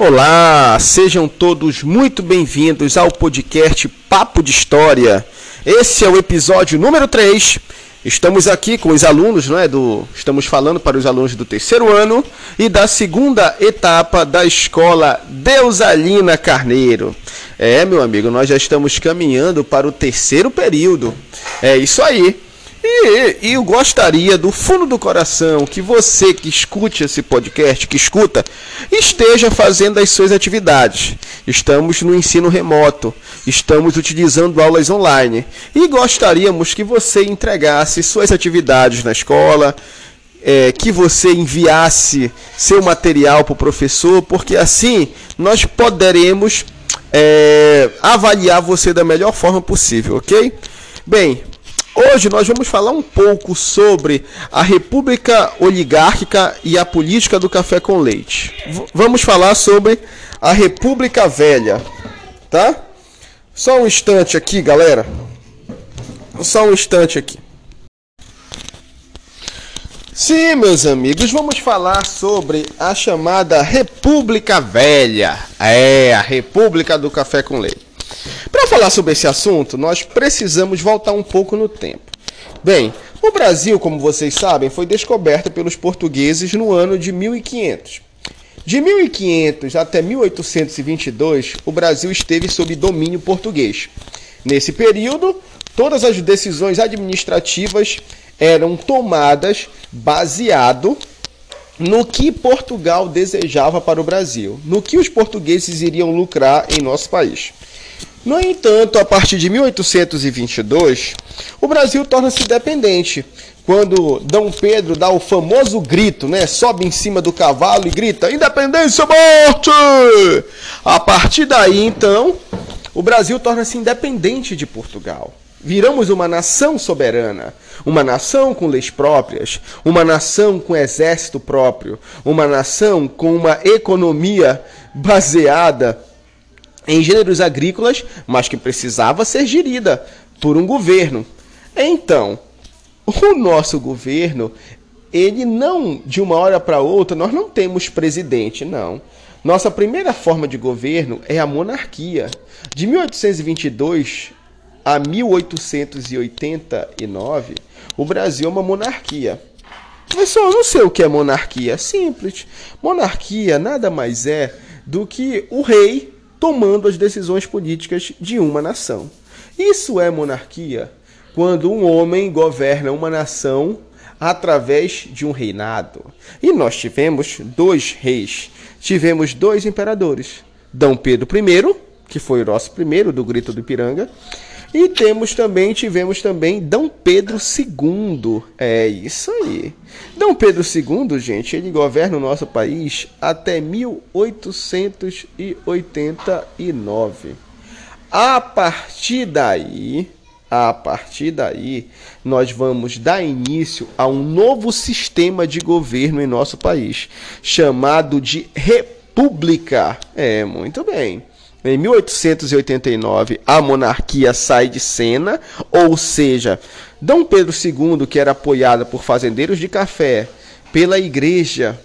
Olá, sejam todos muito bem-vindos ao podcast Papo de História. Esse é o episódio número 3. Estamos aqui com os alunos, não é, do, estamos falando para os alunos do terceiro ano e da segunda etapa da escola Deusalina Carneiro. É, meu amigo, nós já estamos caminhando para o terceiro período. É isso aí. E, e, eu gostaria do fundo do coração que você que escute esse podcast, que escuta, esteja fazendo as suas atividades. Estamos no ensino remoto, estamos utilizando aulas online e gostaríamos que você entregasse suas atividades na escola, é, que você enviasse seu material para o professor, porque assim nós poderemos é, avaliar você da melhor forma possível, ok? Bem, Hoje nós vamos falar um pouco sobre a República Oligárquica e a política do café com leite. V vamos falar sobre a República Velha, tá? Só um instante aqui, galera. Só um instante aqui. Sim, meus amigos, vamos falar sobre a chamada República Velha. É, a República do Café com Leite. Para falar sobre esse assunto, nós precisamos voltar um pouco no tempo. Bem, o Brasil, como vocês sabem, foi descoberto pelos portugueses no ano de 1500. De 1500 até 1822, o Brasil esteve sob domínio português. Nesse período, todas as decisões administrativas eram tomadas baseado no que Portugal desejava para o Brasil, no que os portugueses iriam lucrar em nosso país. No entanto, a partir de 1822, o Brasil torna-se dependente. Quando Dom Pedro dá o famoso grito, né? Sobe em cima do cavalo e grita: Independência morte! A partir daí, então, o Brasil torna-se independente de Portugal. Viramos uma nação soberana, uma nação com leis próprias, uma nação com exército próprio, uma nação com uma economia baseada em gêneros agrícolas, mas que precisava ser gerida por um governo. Então, o nosso governo, ele não, de uma hora para outra, nós não temos presidente, não. Nossa primeira forma de governo é a monarquia. De 1822 a 1889, o Brasil é uma monarquia. Só eu não sei o que é monarquia. É simples. Monarquia nada mais é do que o rei tomando as decisões políticas de uma nação. Isso é monarquia quando um homem governa uma nação através de um reinado. E nós tivemos dois reis, tivemos dois imperadores: Dom Pedro I, que foi o nosso primeiro do Grito do Ipiranga, e temos também, tivemos também Dom Pedro II. É isso aí. Dom Pedro II, gente, ele governa o nosso país até 1889. A partir daí, a partir daí, nós vamos dar início a um novo sistema de governo em nosso país, chamado de República. É, muito bem. Em 1889, a monarquia sai de cena, ou seja, Dom Pedro II, que era apoiado por fazendeiros de café, pela igreja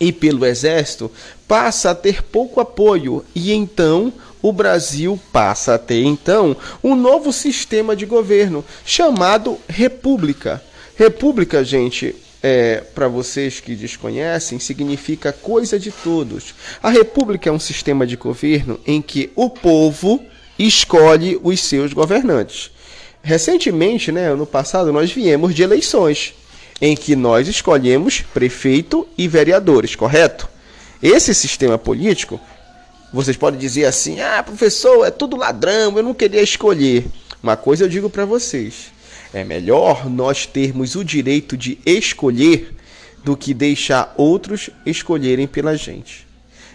e pelo exército, passa a ter pouco apoio e então o Brasil passa a ter então um novo sistema de governo chamado república. República, gente, é, para vocês que desconhecem, significa coisa de todos. A república é um sistema de governo em que o povo escolhe os seus governantes. Recentemente, né, ano passado, nós viemos de eleições em que nós escolhemos prefeito e vereadores, correto? Esse sistema político, vocês podem dizer assim: ah, professor, é tudo ladrão, eu não queria escolher. Uma coisa eu digo para vocês: é melhor nós termos o direito de escolher do que deixar outros escolherem pela gente.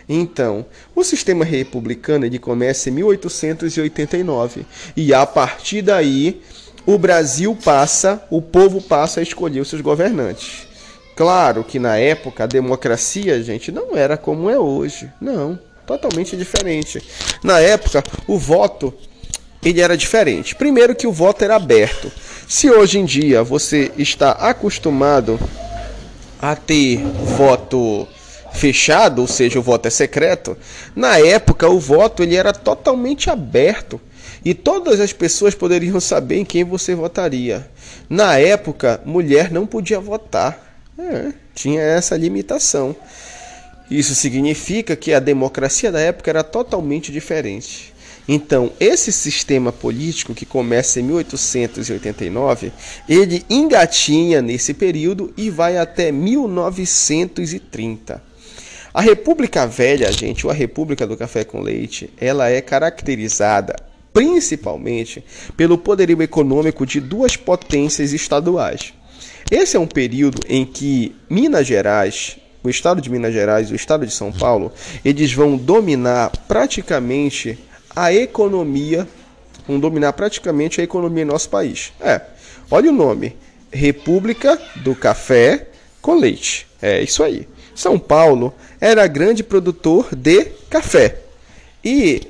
Então, o sistema republicano ele começa em 1889 e a partir daí o Brasil passa, o povo passa a escolher os seus governantes. Claro que na época a democracia, gente, não era como é hoje. Não, totalmente diferente. Na época, o voto ele era diferente. Primeiro que o voto era aberto. Se hoje em dia você está acostumado a ter voto fechado, ou seja, o voto é secreto, na época o voto ele era totalmente aberto e todas as pessoas poderiam saber em quem você votaria. Na época, mulher não podia votar. É, tinha essa limitação. Isso significa que a democracia da época era totalmente diferente. Então, esse sistema político que começa em 1889, ele engatinha nesse período e vai até 1930. A República Velha, gente, ou a República do Café com Leite, ela é caracterizada principalmente pelo poderio econômico de duas potências estaduais. Esse é um período em que Minas Gerais, o estado de Minas Gerais e o estado de São Paulo, eles vão dominar praticamente a economia, vão dominar praticamente a economia em nosso país. É, olha o nome, República do Café com Leite. É isso aí. São Paulo era grande produtor de café e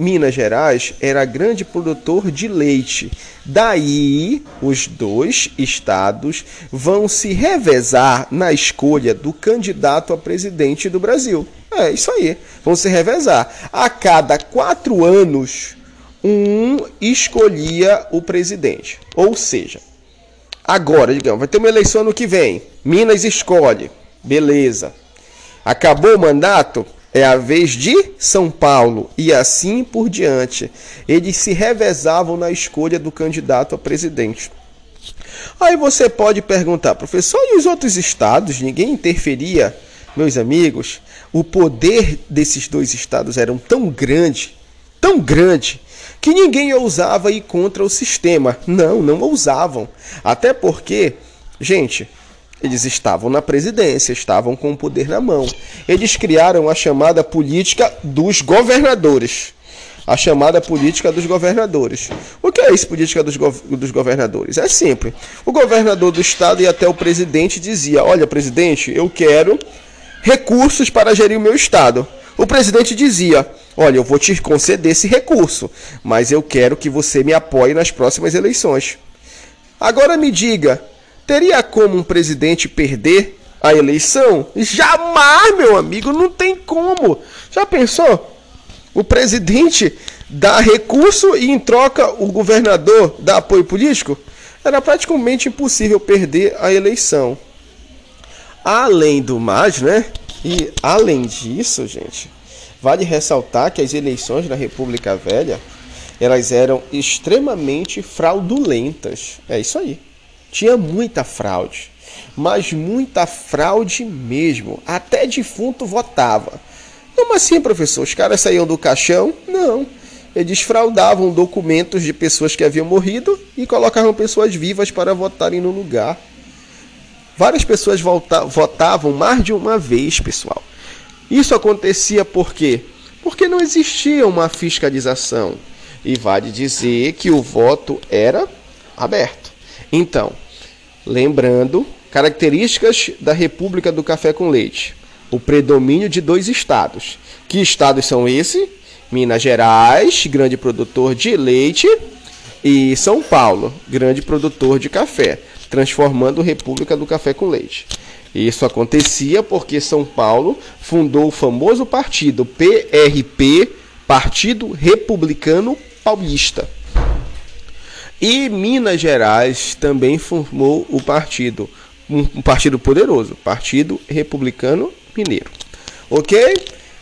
Minas Gerais era grande produtor de leite. Daí, os dois estados vão se revezar na escolha do candidato a presidente do Brasil. É isso aí. Vão se revezar. A cada quatro anos, um escolhia o presidente. Ou seja, agora, digamos, vai ter uma eleição no que vem. Minas escolhe. Beleza. Acabou o mandato? É a vez de São Paulo e assim por diante. Eles se revezavam na escolha do candidato a presidente. Aí você pode perguntar, professor, e os outros estados? Ninguém interferia? Meus amigos, o poder desses dois estados era tão grande, tão grande, que ninguém ousava ir contra o sistema. Não, não ousavam. Até porque, gente, eles estavam na presidência, estavam com o poder na mão. Eles criaram a chamada política dos governadores. A chamada política dos governadores. O que é isso, política dos, gov dos governadores? É simples. O governador do estado e até o presidente dizia: Olha, presidente, eu quero recursos para gerir o meu estado. O presidente dizia: Olha, eu vou te conceder esse recurso, mas eu quero que você me apoie nas próximas eleições. Agora me diga, teria como um presidente perder a eleição? Jamais, meu amigo, não tem como. Já pensou? O presidente dá recurso e em troca o governador dá apoio político? Era praticamente impossível perder a eleição. Além do mais, né? E além disso, gente, vale ressaltar que as eleições na República Velha elas eram extremamente fraudulentas. É isso aí. Tinha muita fraude, mas muita fraude mesmo. Até defunto votava. Como assim, professor? Os caras saíam do caixão? Não. Eles fraudavam documentos de pessoas que haviam morrido e colocavam pessoas vivas para votarem no lugar. Várias pessoas votavam mais de uma vez, pessoal. Isso acontecia por quê? Porque não existia uma fiscalização. E vale dizer que o voto era aberto. Então, lembrando, características da República do Café com Leite. O predomínio de dois estados. Que estados são esses? Minas Gerais, grande produtor de leite, e São Paulo, grande produtor de café transformando República do Café com Leite. Isso acontecia porque São Paulo fundou o famoso partido PRP, Partido Republicano Paulista. E Minas Gerais também formou o partido, um partido poderoso, Partido Republicano Mineiro. Ok?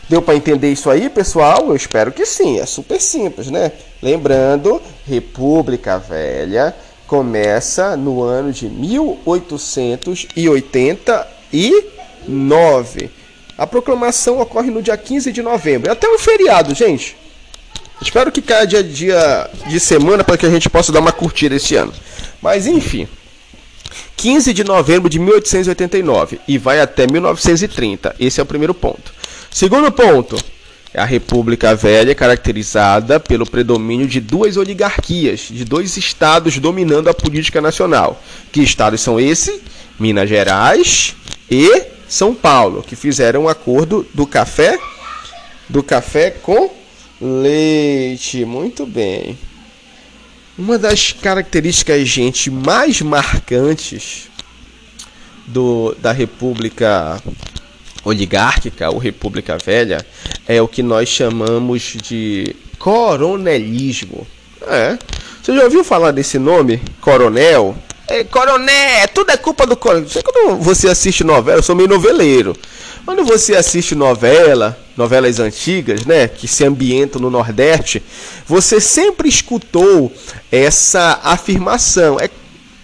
Deu para entender isso aí, pessoal? Eu espero que sim. É super simples, né? Lembrando, República Velha começa no ano de 1889. A proclamação ocorre no dia 15 de novembro. É até um feriado, gente. Espero que caia dia, dia de semana para que a gente possa dar uma curtida esse ano. Mas enfim. 15 de novembro de 1889 e vai até 1930. Esse é o primeiro ponto. Segundo ponto, a República Velha caracterizada pelo predomínio de duas oligarquias, de dois estados dominando a política nacional. Que estados são esses? Minas Gerais e São Paulo, que fizeram um acordo do café do café com leite. Muito bem. Uma das características, gente, mais marcantes do, da República oligárquica ou república velha é o que nós chamamos de coronelismo. É. Você já ouviu falar desse nome? Coronel? É, coronel, tudo é culpa do coronel. Quando você assiste novela, eu sou meio noveleiro. Quando você assiste novela, novelas antigas, né, que se ambientam no Nordeste, você sempre escutou essa afirmação. É,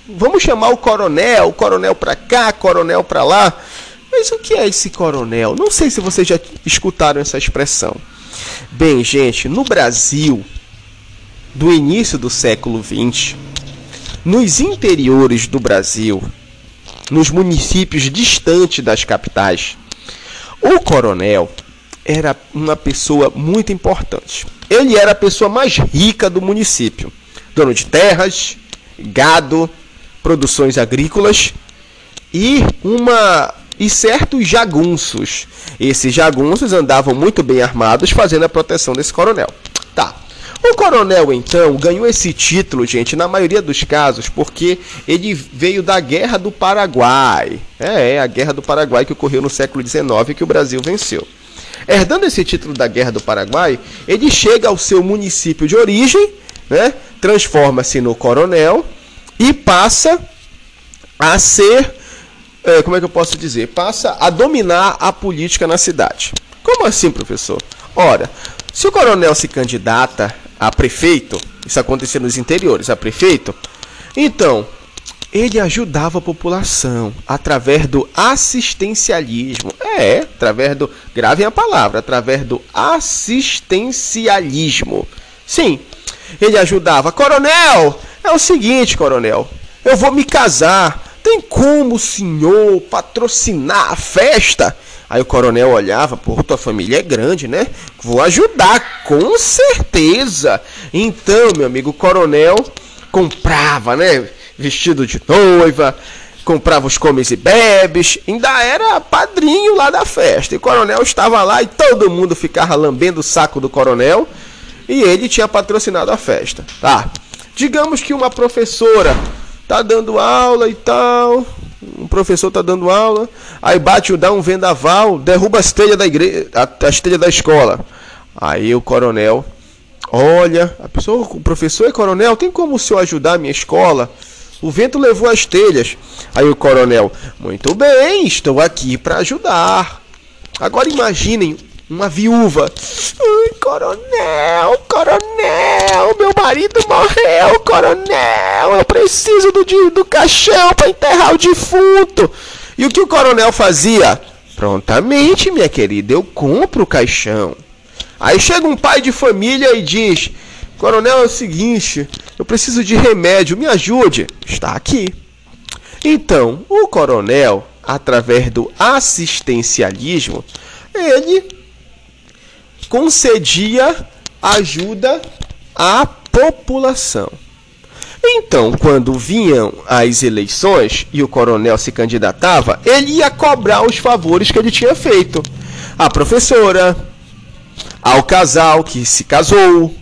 vamos chamar o coronel, o coronel para cá, coronel para lá. Mas o que é esse coronel? Não sei se vocês já escutaram essa expressão. Bem, gente, no Brasil, do início do século XX, nos interiores do Brasil, nos municípios distantes das capitais, o coronel era uma pessoa muito importante. Ele era a pessoa mais rica do município, dono de terras, gado, produções agrícolas e uma e certos jagunços. Esses jagunços andavam muito bem armados fazendo a proteção desse coronel. Tá. O coronel, então, ganhou esse título, gente, na maioria dos casos, porque ele veio da Guerra do Paraguai. É, é a Guerra do Paraguai que ocorreu no século XIX que o Brasil venceu. Herdando esse título da Guerra do Paraguai, ele chega ao seu município de origem, né, transforma-se no coronel e passa a ser é, como é que eu posso dizer? Passa a dominar a política na cidade. Como assim, professor? Ora, se o coronel se candidata a prefeito, isso acontecia nos interiores, a prefeito, então ele ajudava a população através do assistencialismo. É, através do. Gravem a palavra, através do assistencialismo. Sim, ele ajudava. Coronel, é o seguinte, coronel, eu vou me casar. Tem como o senhor patrocinar a festa? Aí o coronel olhava, pô, tua família é grande, né? Vou ajudar, com certeza. Então, meu amigo, o coronel comprava, né? Vestido de noiva, comprava os comes e bebes, ainda era padrinho lá da festa. E o coronel estava lá e todo mundo ficava lambendo o saco do coronel e ele tinha patrocinado a festa. Tá. Digamos que uma professora tá dando aula e tal. Um professor tá dando aula, aí bate, dá um vendaval, derruba as telhas da igreja, as telhas da escola. Aí o coronel olha, a pessoa, o professor é coronel, tem como o senhor ajudar a minha escola? O vento levou as telhas. Aí o coronel, muito bem, estou aqui para ajudar. Agora imaginem uma viúva. Ai, coronel, coronel, meu marido morreu, coronel. Eu preciso do, do caixão para enterrar o defunto. E o que o coronel fazia? Prontamente, minha querida, eu compro o caixão. Aí chega um pai de família e diz: Coronel, é o seguinte, eu preciso de remédio, me ajude. Está aqui. Então, o coronel, através do assistencialismo, ele concedia ajuda à população. Então, quando vinham as eleições e o coronel se candidatava, ele ia cobrar os favores que ele tinha feito. À professora, ao casal que se casou,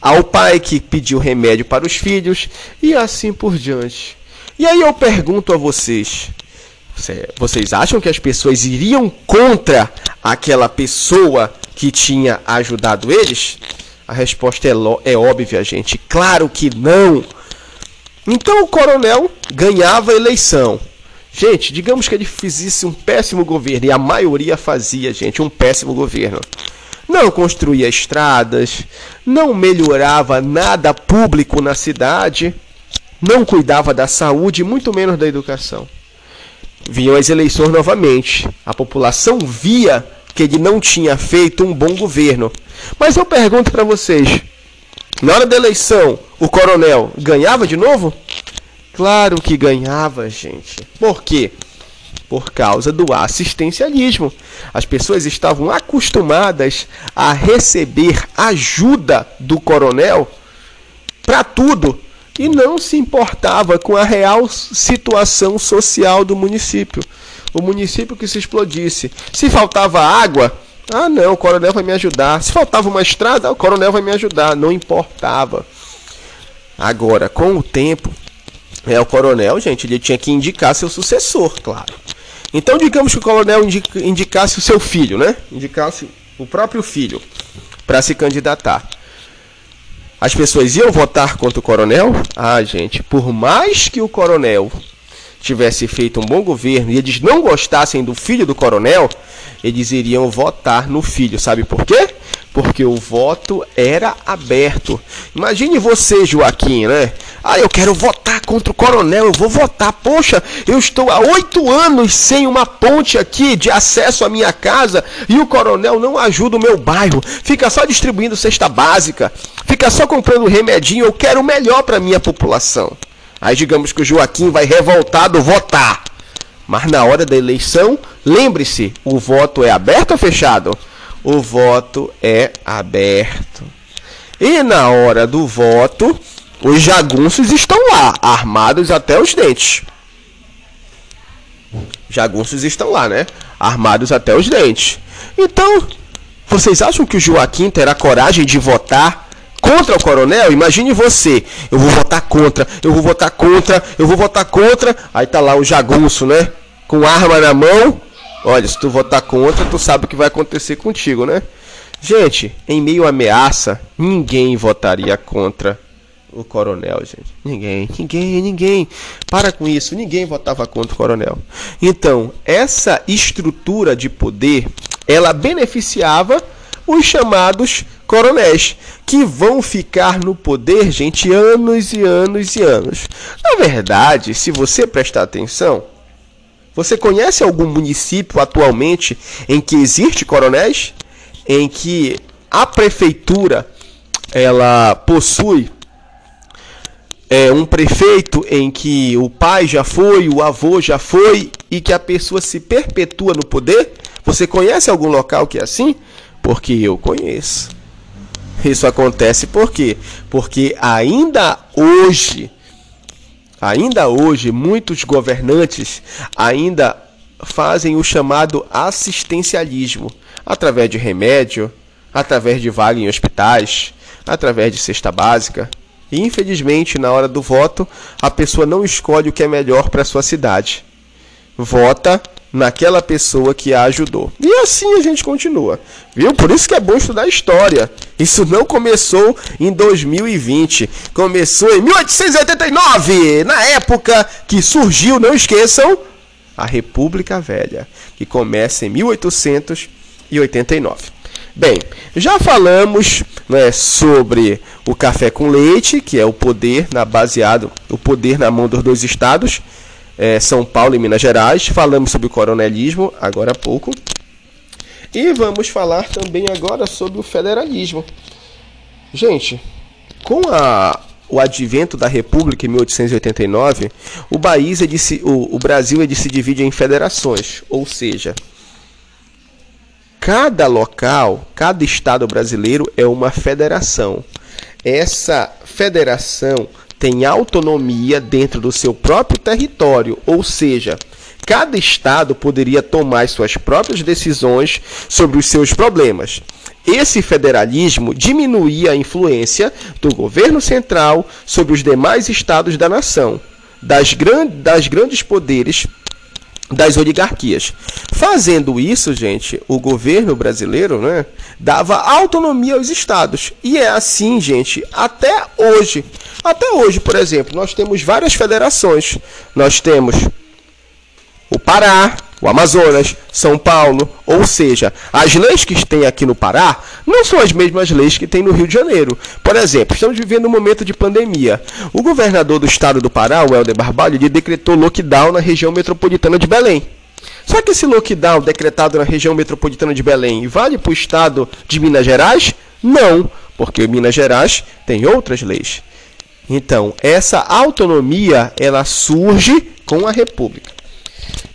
ao pai que pediu remédio para os filhos e assim por diante. E aí eu pergunto a vocês: vocês acham que as pessoas iriam contra aquela pessoa que tinha ajudado eles? A resposta é, é óbvia, gente. Claro que não. Então o coronel ganhava a eleição. Gente, digamos que ele fizesse um péssimo governo, e a maioria fazia, gente, um péssimo governo. Não construía estradas, não melhorava nada público na cidade, não cuidava da saúde, muito menos da educação. Vinham as eleições novamente. A população via que ele não tinha feito um bom governo. Mas eu pergunto para vocês: na hora da eleição, o coronel ganhava de novo? Claro que ganhava, gente. Por quê? Por causa do assistencialismo. As pessoas estavam acostumadas a receber ajuda do coronel para tudo e não se importava com a real situação social do município o município que se explodisse. Se faltava água, ah não, o coronel vai me ajudar. Se faltava uma estrada, o coronel vai me ajudar. Não importava. Agora, com o tempo, é o coronel, gente, ele tinha que indicar seu sucessor, claro. Então, digamos que o coronel indicasse o seu filho, né? Indicasse o próprio filho para se candidatar. As pessoas iam votar contra o coronel? Ah, gente, por mais que o coronel tivesse feito um bom governo e eles não gostassem do filho do coronel, eles iriam votar no filho. Sabe por quê? Porque o voto era aberto. Imagine você, Joaquim, né? Ah, eu quero votar contra o coronel, eu vou votar. Poxa, eu estou há oito anos sem uma ponte aqui de acesso à minha casa e o coronel não ajuda o meu bairro. Fica só distribuindo cesta básica, fica só comprando remedinho. Eu quero o melhor para minha população. Aí digamos que o Joaquim vai revoltado votar. Mas na hora da eleição, lembre-se, o voto é aberto ou fechado? O voto é aberto. E na hora do voto, os jagunços estão lá, armados até os dentes. Jagunços estão lá, né? Armados até os dentes. Então, vocês acham que o Joaquim terá coragem de votar contra o coronel? Imagine você, eu vou votar contra, eu vou votar contra, eu vou votar contra. Aí tá lá o jagunço, né? Com arma na mão. Olha, se tu votar contra, tu sabe o que vai acontecer contigo, né? Gente, em meio à ameaça, ninguém votaria contra o coronel, gente. Ninguém, ninguém, ninguém. Para com isso, ninguém votava contra o coronel. Então, essa estrutura de poder, ela beneficiava os chamados coronéis, que vão ficar no poder, gente, anos e anos e anos. Na verdade, se você prestar atenção, você conhece algum município atualmente em que existe coronéis? Em que a prefeitura ela possui é, um prefeito em que o pai já foi, o avô já foi e que a pessoa se perpetua no poder? Você conhece algum local que é assim? Porque eu conheço. Isso acontece por quê? Porque ainda hoje, ainda hoje, muitos governantes ainda fazem o chamado assistencialismo através de remédio, através de vaga em hospitais, através de cesta básica. E infelizmente, na hora do voto, a pessoa não escolhe o que é melhor para sua cidade. Vota naquela pessoa que a ajudou. E assim a gente continua. Viu? Por isso que é bom estudar história. Isso não começou em 2020, começou em 1889, na época que surgiu, não esqueçam, a República Velha, que começa em 1889. Bem, já falamos né, sobre o café com leite, que é o poder na baseado, o poder na mão dos dois estados, é, São Paulo e Minas Gerais. Falamos sobre o coronelismo agora há pouco. E vamos falar também agora sobre o federalismo. Gente, com a, o advento da República em 1889, o, país se, o, o Brasil de se divide em federações, ou seja, cada local, cada estado brasileiro é uma federação. Essa federação tem autonomia dentro do seu próprio território, ou seja, cada estado poderia tomar suas próprias decisões sobre os seus problemas. Esse federalismo diminuía a influência do governo central sobre os demais estados da nação, das, gran das grandes poderes das oligarquias. Fazendo isso, gente, o governo brasileiro né, dava autonomia aos estados. E é assim, gente, até hoje. Até hoje, por exemplo, nós temos várias federações. Nós temos o Pará, o Amazonas, São Paulo, ou seja, as leis que tem aqui no Pará não são as mesmas leis que tem no Rio de Janeiro. Por exemplo, estamos vivendo um momento de pandemia. O governador do estado do Pará, o Helder Barbalho, decretou lockdown na região metropolitana de Belém. Só que esse lockdown decretado na região metropolitana de Belém vale para o estado de Minas Gerais? Não, porque Minas Gerais tem outras leis. Então, essa autonomia ela surge com a República.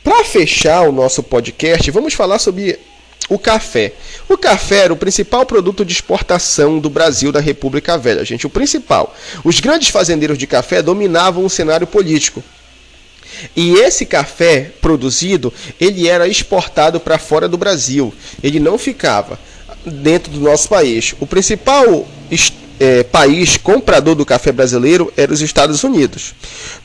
Para fechar o nosso podcast, vamos falar sobre o café. O café era o principal produto de exportação do Brasil da República Velha, gente, o principal. Os grandes fazendeiros de café dominavam o cenário político. E esse café produzido, ele era exportado para fora do Brasil. Ele não ficava dentro do nosso país. O principal é, país comprador do café brasileiro era os Estados Unidos.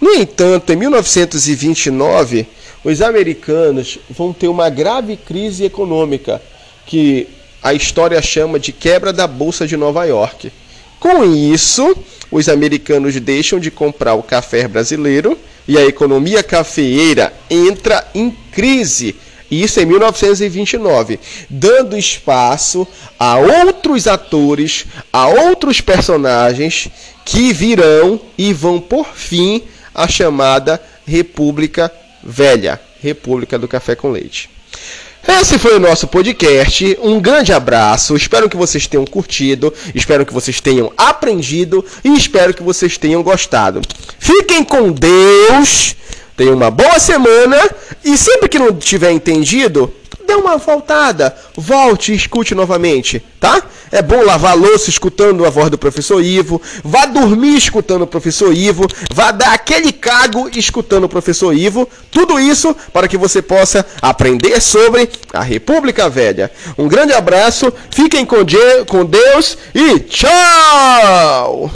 No entanto, em 1929, os americanos vão ter uma grave crise econômica que a história chama de quebra da bolsa de Nova York. Com isso, os americanos deixam de comprar o café brasileiro e a economia cafeeira entra em crise. Isso em 1929, dando espaço a outros atores, a outros personagens que virão e vão por fim a chamada República Velha, República do Café com Leite. Esse foi o nosso podcast. Um grande abraço. Espero que vocês tenham curtido. Espero que vocês tenham aprendido. E espero que vocês tenham gostado. Fiquem com Deus. Tenham uma boa semana. E sempre que não tiver entendido, dê uma voltada, volte e escute novamente, tá? É bom lavar a louça escutando a voz do professor Ivo, vá dormir escutando o professor Ivo, vá dar aquele cago escutando o professor Ivo, tudo isso para que você possa aprender sobre a República Velha. Um grande abraço, fiquem com Deus e tchau!